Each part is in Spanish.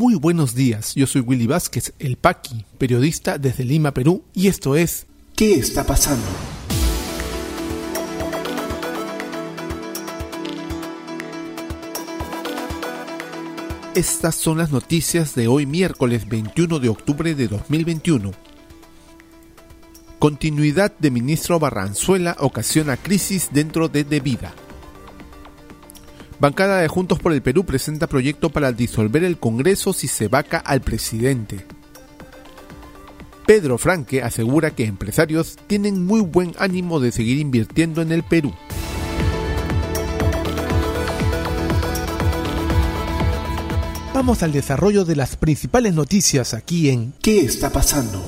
Muy buenos días, yo soy Willy Vázquez, el Paqui, periodista desde Lima, Perú, y esto es ¿Qué está pasando? Estas son las noticias de hoy miércoles 21 de octubre de 2021. Continuidad de ministro Barranzuela ocasiona crisis dentro de Devida. Bancada de Juntos por el Perú presenta proyecto para disolver el Congreso si se vaca al presidente. Pedro Franque asegura que empresarios tienen muy buen ánimo de seguir invirtiendo en el Perú. Vamos al desarrollo de las principales noticias aquí en ¿Qué está pasando?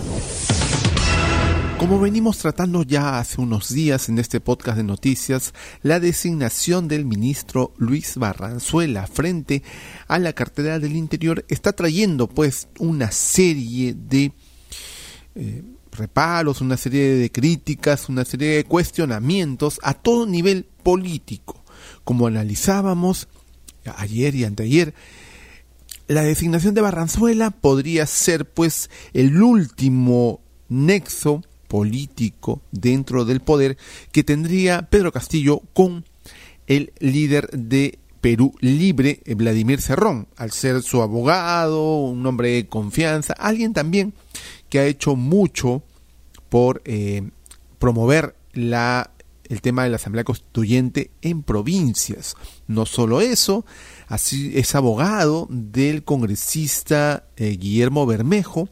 Como venimos tratando ya hace unos días en este podcast de noticias, la designación del ministro Luis Barranzuela frente a la cartera del Interior está trayendo pues una serie de eh, reparos, una serie de críticas, una serie de cuestionamientos a todo nivel político. Como analizábamos ayer y anteayer, la designación de Barranzuela podría ser pues el último nexo político dentro del poder que tendría Pedro Castillo con el líder de Perú Libre, Vladimir Cerrón, al ser su abogado, un hombre de confianza, alguien también que ha hecho mucho por eh, promover la, el tema de la Asamblea Constituyente en provincias. No solo eso, así es abogado del congresista eh, Guillermo Bermejo,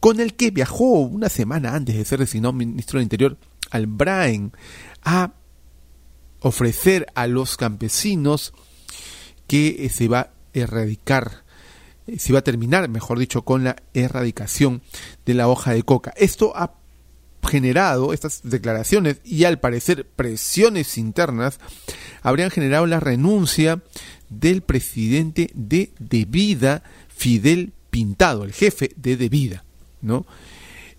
con el que viajó una semana antes de ser designado ministro del Interior al Brain a ofrecer a los campesinos que eh, se va a erradicar, eh, se va a terminar, mejor dicho, con la erradicación de la hoja de coca. Esto ha generado estas declaraciones y al parecer presiones internas habrían generado la renuncia del presidente de Devida, Fidel Pintado, el jefe de Devida. ¿No?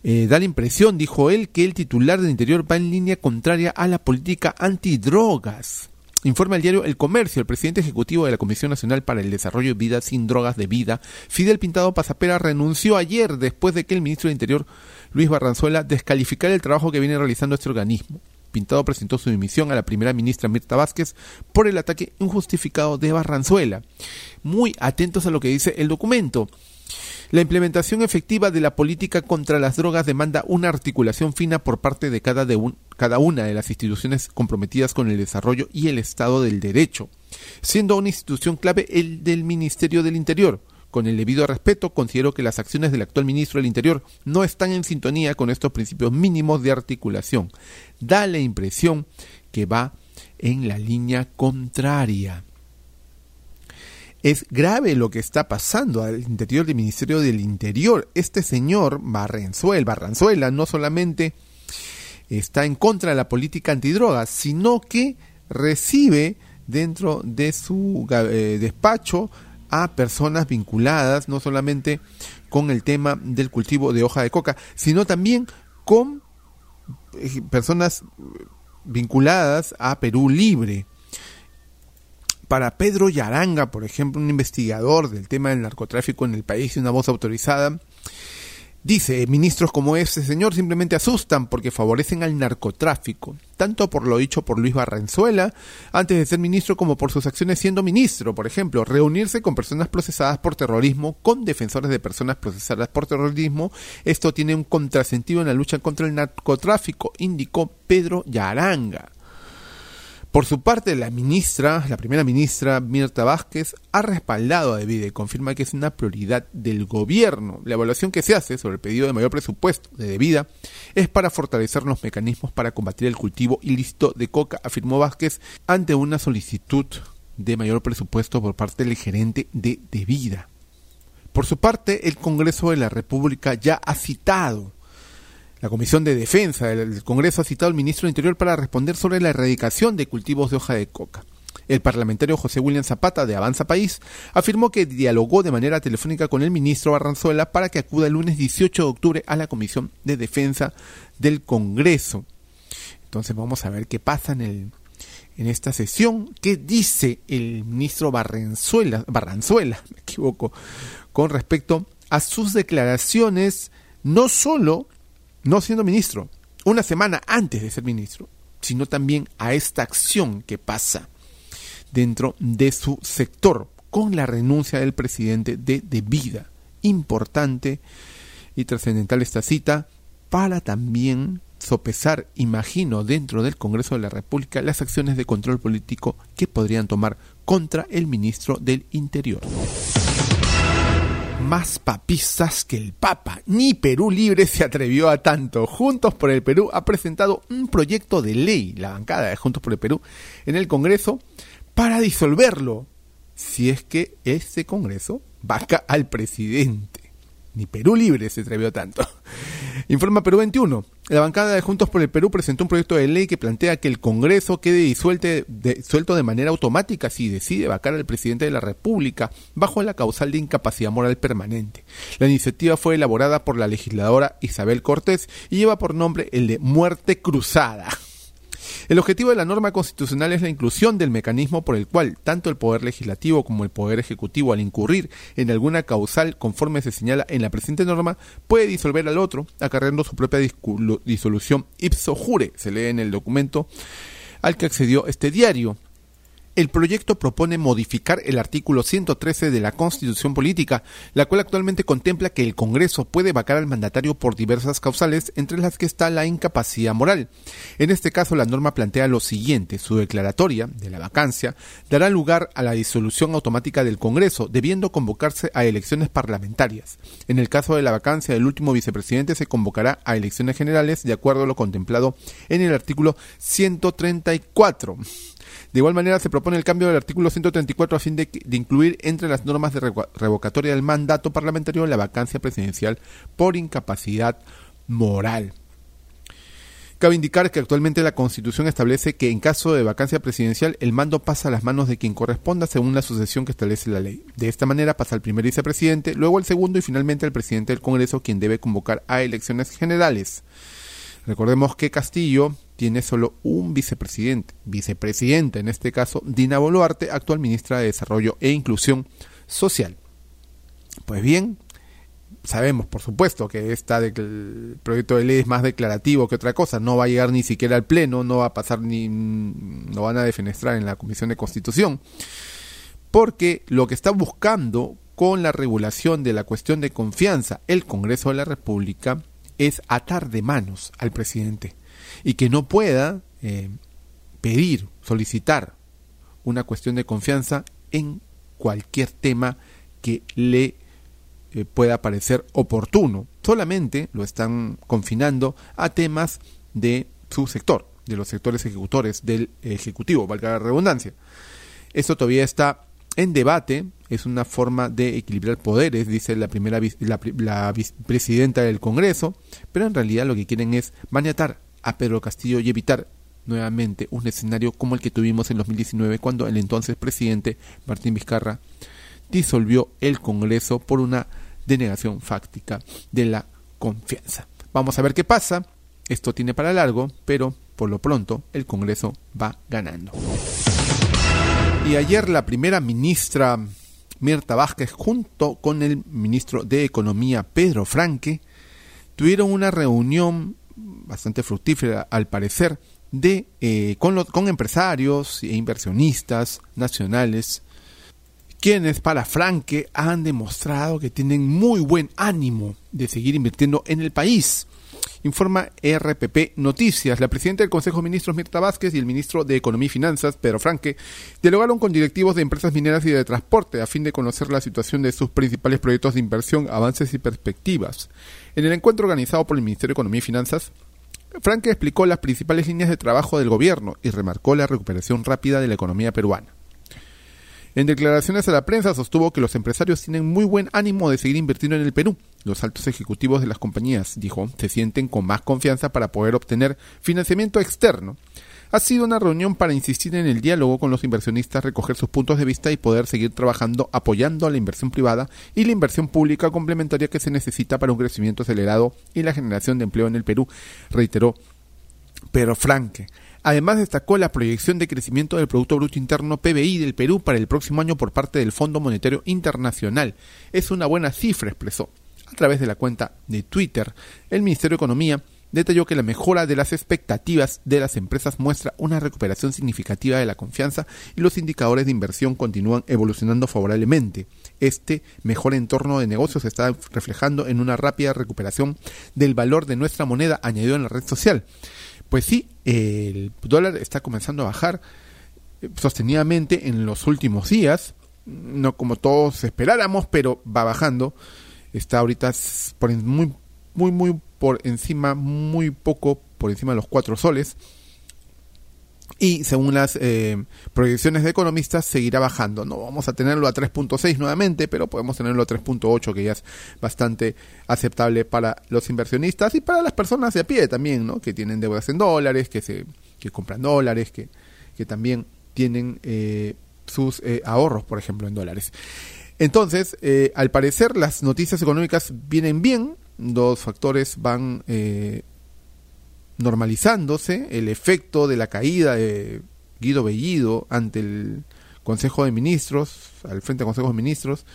Eh, da la impresión, dijo él, que el titular del Interior va en línea contraria a la política antidrogas. Informa el diario El Comercio, el presidente ejecutivo de la Comisión Nacional para el Desarrollo de Vida sin Drogas de Vida, Fidel Pintado Pasapera, renunció ayer después de que el ministro del Interior, Luis Barranzuela, descalificara el trabajo que viene realizando este organismo. Pintado presentó su dimisión a la primera ministra Mirta Vázquez por el ataque injustificado de Barranzuela. Muy atentos a lo que dice el documento. La implementación efectiva de la política contra las drogas demanda una articulación fina por parte de cada, de cada una de las instituciones comprometidas con el desarrollo y el Estado del Derecho, siendo una institución clave el del Ministerio del Interior. Con el debido respeto, considero que las acciones del actual ministro del Interior no están en sintonía con estos principios mínimos de articulación. Da la impresión que va en la línea contraria. Es grave lo que está pasando al interior del Ministerio del Interior. Este señor Barranzuela, Barranzuela no solamente está en contra de la política antidrogas, sino que recibe dentro de su eh, despacho a personas vinculadas no solamente con el tema del cultivo de hoja de coca, sino también con eh, personas vinculadas a Perú Libre para Pedro Yaranga, por ejemplo, un investigador del tema del narcotráfico en el país y una voz autorizada, dice, ministros como ese señor simplemente asustan porque favorecen al narcotráfico, tanto por lo dicho por Luis Barranzuela antes de ser ministro como por sus acciones siendo ministro, por ejemplo, reunirse con personas procesadas por terrorismo, con defensores de personas procesadas por terrorismo, esto tiene un contrasentido en la lucha contra el narcotráfico, indicó Pedro Yaranga. Por su parte, la ministra, la primera ministra Mirta Vázquez, ha respaldado a Devida y confirma que es una prioridad del gobierno. La evaluación que se hace sobre el pedido de mayor presupuesto de Devida es para fortalecer los mecanismos para combatir el cultivo ilícito de coca, afirmó Vázquez ante una solicitud de mayor presupuesto por parte del gerente de Devida. Por su parte, el Congreso de la República ya ha citado la Comisión de Defensa del Congreso ha citado al ministro del Interior para responder sobre la erradicación de cultivos de hoja de coca. El parlamentario José William Zapata de Avanza País afirmó que dialogó de manera telefónica con el ministro Barranzuela para que acuda el lunes 18 de octubre a la Comisión de Defensa del Congreso. Entonces vamos a ver qué pasa en el, en esta sesión. ¿Qué dice el ministro Barranzuela, Barranzuela, me equivoco, con respecto a sus declaraciones, no solo no siendo ministro, una semana antes de ser ministro, sino también a esta acción que pasa dentro de su sector con la renuncia del presidente de debida. Importante y trascendental esta cita para también sopesar, imagino, dentro del Congreso de la República las acciones de control político que podrían tomar contra el ministro del Interior. Más papistas que el Papa. Ni Perú Libre se atrevió a tanto. Juntos por el Perú ha presentado un proyecto de ley, la bancada de Juntos por el Perú, en el Congreso para disolverlo. Si es que este Congreso vaca al presidente. Ni Perú Libre se atrevió tanto. Informa Perú 21. La bancada de Juntos por el Perú presentó un proyecto de ley que plantea que el Congreso quede disuelto de, manera automática si decide vacar al presidente de la República bajo la causal de incapacidad moral permanente. La iniciativa fue elaborada por la legisladora Isabel Cortés y lleva por nombre el de muerte cruzada. El objetivo de la norma constitucional es la inclusión del mecanismo por el cual tanto el Poder Legislativo como el Poder Ejecutivo, al incurrir en alguna causal conforme se señala en la presente norma, puede disolver al otro, acarreando su propia disolución ipso jure, se lee en el documento al que accedió este diario. El proyecto propone modificar el artículo 113 de la Constitución Política, la cual actualmente contempla que el Congreso puede vacar al mandatario por diversas causales, entre las que está la incapacidad moral. En este caso, la norma plantea lo siguiente: su declaratoria de la vacancia dará lugar a la disolución automática del Congreso, debiendo convocarse a elecciones parlamentarias. En el caso de la vacancia del último vicepresidente, se convocará a elecciones generales de acuerdo a lo contemplado en el artículo 134. De igual manera, se propone el cambio del artículo 134 a fin de, incluir entre las normas de revocatoria del mandato parlamentario la vacancia presidencial por incapacidad moral. Cabe indicar que actualmente la Constitución establece que en caso de vacancia presidencial el mando pasa a las manos de quien corresponda según la sucesión que establece la ley. De esta manera pasa al primer vicepresidente, luego al segundo y finalmente al presidente del Congreso quien debe convocar a elecciones generales. Recordemos que Castillo tiene solo un vicepresidente, vicepresidenta en este caso, Dina Boluarte, actual ministra de Desarrollo e Inclusión Social. Pues bien, sabemos por supuesto que esta el proyecto de ley es más declarativo que otra cosa, no va a llegar ni siquiera al pleno, no va a pasar ni no van a defenestrar en la Comisión de Constitución, porque lo que está buscando con la regulación de la cuestión de confianza el Congreso de la República es atar de manos al presidente y que no pueda eh, pedir, solicitar una cuestión de confianza en cualquier tema que le eh, pueda parecer oportuno. Solamente lo están confinando a temas de su sector, de los sectores ejecutores del Ejecutivo, valga la redundancia. Esto todavía está en debate, es una forma de equilibrar poderes, dice la primera la, vicepresidenta del Congreso, pero en realidad lo que quieren es maniatar a Pedro Castillo y evitar nuevamente un escenario como el que tuvimos en 2019 cuando el entonces presidente Martín Vizcarra disolvió el Congreso por una denegación fáctica de la confianza. Vamos a ver qué pasa. Esto tiene para largo, pero por lo pronto el Congreso va ganando. Y ayer la primera ministra Mirta Vázquez junto con el ministro de Economía Pedro Franque tuvieron una reunión bastante fructífera al parecer, de, eh, con, con empresarios e inversionistas nacionales, quienes para Franque han demostrado que tienen muy buen ánimo de seguir invirtiendo en el país. Informa RPP Noticias. La presidenta del Consejo de Ministros, Mirta Vázquez, y el ministro de Economía y Finanzas, Pedro Franque, dialogaron con directivos de empresas mineras y de transporte a fin de conocer la situación de sus principales proyectos de inversión, avances y perspectivas. En el encuentro organizado por el Ministerio de Economía y Finanzas, Franque explicó las principales líneas de trabajo del gobierno y remarcó la recuperación rápida de la economía peruana. En declaraciones a la prensa sostuvo que los empresarios tienen muy buen ánimo de seguir invirtiendo en el Perú. Los altos ejecutivos de las compañías, dijo, se sienten con más confianza para poder obtener financiamiento externo. Ha sido una reunión para insistir en el diálogo con los inversionistas, recoger sus puntos de vista y poder seguir trabajando apoyando a la inversión privada y la inversión pública complementaria que se necesita para un crecimiento acelerado y la generación de empleo en el Perú, reiteró Pero Franque Además destacó la proyección de crecimiento del Producto Bruto Interno PBI del Perú para el próximo año por parte del Fondo Monetario Internacional. Es una buena cifra, expresó. A través de la cuenta de Twitter, el Ministerio de Economía detalló que la mejora de las expectativas de las empresas muestra una recuperación significativa de la confianza y los indicadores de inversión continúan evolucionando favorablemente. Este mejor entorno de negocios se está reflejando en una rápida recuperación del valor de nuestra moneda, añadió en la red social. Pues sí, el dólar está comenzando a bajar eh, sostenidamente en los últimos días, no como todos esperáramos, pero va bajando. Está ahorita por muy muy muy por encima, muy poco por encima de los cuatro soles. Y según las eh, proyecciones de economistas, seguirá bajando. No vamos a tenerlo a 3.6 nuevamente, pero podemos tenerlo a 3.8, que ya es bastante aceptable para los inversionistas y para las personas de a pie también, ¿no? que tienen deudas en dólares, que, se, que compran dólares, que, que también tienen eh, sus eh, ahorros, por ejemplo, en dólares. Entonces, al parecer, las noticias económicas vienen bien, dos factores van eh, normalizándose, el efecto de la caída de Guido Bellido ante el Consejo de Ministros, al frente del Consejo de Ministros,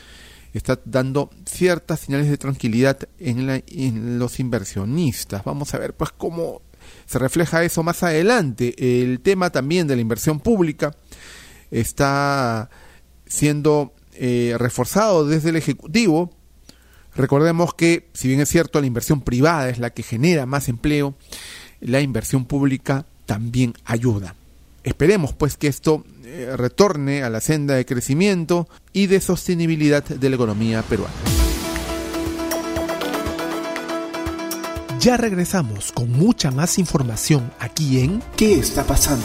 está dando ciertas señales de tranquilidad en, la, en los inversionistas. Vamos a ver pues cómo se refleja eso más adelante. El tema también de la inversión pública está siendo eh, reforzado desde el Ejecutivo Recordemos que, si bien es cierto, la inversión privada es la que genera más empleo, la inversión pública también ayuda. Esperemos pues que esto eh, retorne a la senda de crecimiento y de sostenibilidad de la economía peruana. Ya regresamos con mucha más información aquí en ¿Qué está pasando?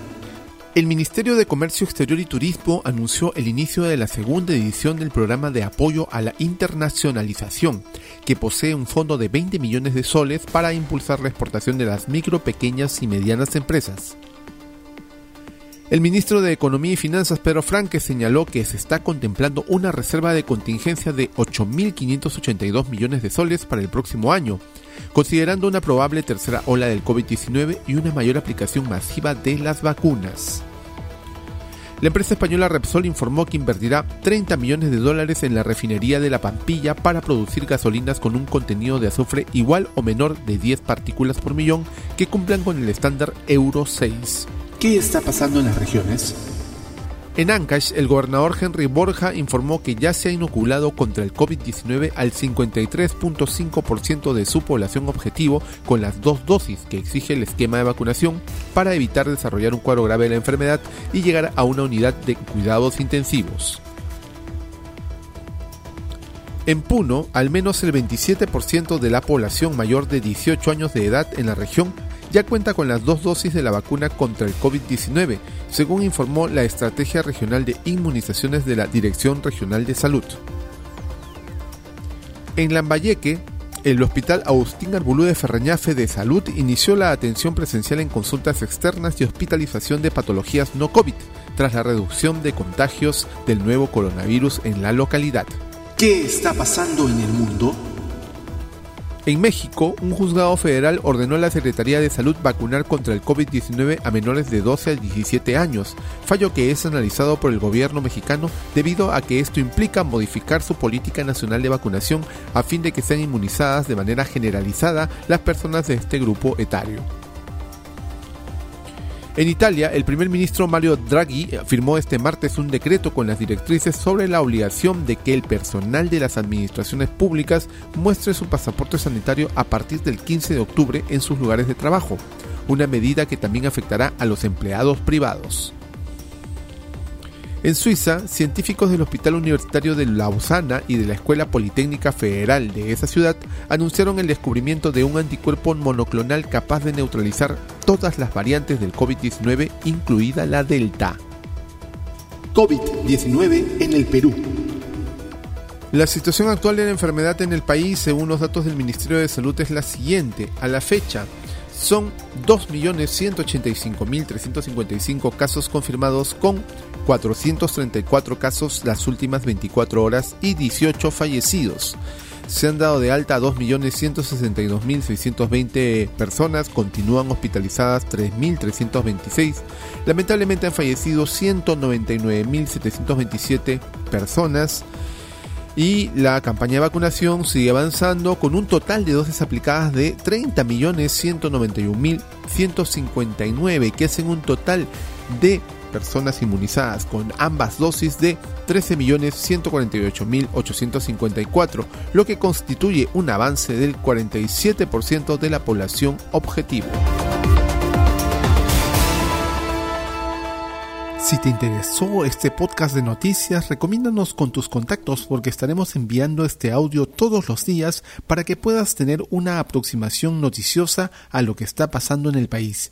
El Ministerio de Comercio Exterior y Turismo anunció el inicio de la segunda edición del programa de apoyo a la internacionalización, que posee un fondo de 20 millones de soles para impulsar la exportación de las micro, pequeñas y medianas empresas. El ministro de Economía y Finanzas, Pedro Franque, señaló que se está contemplando una reserva de contingencia de 8.582 millones de soles para el próximo año, considerando una probable tercera ola del COVID-19 y una mayor aplicación masiva de las vacunas. La empresa española Repsol informó que invertirá 30 millones de dólares en la refinería de La Pampilla para producir gasolinas con un contenido de azufre igual o menor de 10 partículas por millón que cumplan con el estándar Euro 6. ¿Qué está pasando en las regiones? En Ancash, el gobernador Henry Borja informó que ya se ha inoculado contra el COVID-19 al 53.5% de su población objetivo con las dos dosis que exige el esquema de vacunación para evitar desarrollar un cuadro grave de la enfermedad y llegar a una unidad de cuidados intensivos. En Puno, al menos el 27% de la población mayor de 18 años de edad en la región ya cuenta con las dos dosis de la vacuna contra el COVID-19, según informó la Estrategia Regional de Inmunizaciones de la Dirección Regional de Salud. En Lambayeque, el Hospital Agustín Arbulú de Ferreñafe de Salud inició la atención presencial en consultas externas y hospitalización de patologías no COVID, tras la reducción de contagios del nuevo coronavirus en la localidad. ¿Qué está pasando en el mundo? En México, un juzgado federal ordenó a la Secretaría de Salud vacunar contra el COVID-19 a menores de 12 a 17 años, fallo que es analizado por el gobierno mexicano debido a que esto implica modificar su política nacional de vacunación a fin de que sean inmunizadas de manera generalizada las personas de este grupo etario. En Italia, el primer ministro Mario Draghi firmó este martes un decreto con las directrices sobre la obligación de que el personal de las administraciones públicas muestre su pasaporte sanitario a partir del 15 de octubre en sus lugares de trabajo, una medida que también afectará a los empleados privados. En Suiza, científicos del Hospital Universitario de Lausana y de la Escuela Politécnica Federal de esa ciudad anunciaron el descubrimiento de un anticuerpo monoclonal capaz de neutralizar todas las variantes del COVID-19, incluida la Delta. COVID-19 en el Perú. La situación actual de la enfermedad en el país, según los datos del Ministerio de Salud, es la siguiente. A la fecha, son 2.185.355 casos confirmados con 434 casos las últimas 24 horas y 18 fallecidos. Se han dado de alta a 2.162.620 personas, continúan hospitalizadas 3.326. Lamentablemente han fallecido 199.727 personas y la campaña de vacunación sigue avanzando con un total de dosis aplicadas de 30.191.159 que hacen un total de personas inmunizadas con ambas dosis de 13.148.854, lo que constituye un avance del 47% de la población objetivo. Si te interesó este podcast de noticias, recomiéndanos con tus contactos porque estaremos enviando este audio todos los días para que puedas tener una aproximación noticiosa a lo que está pasando en el país.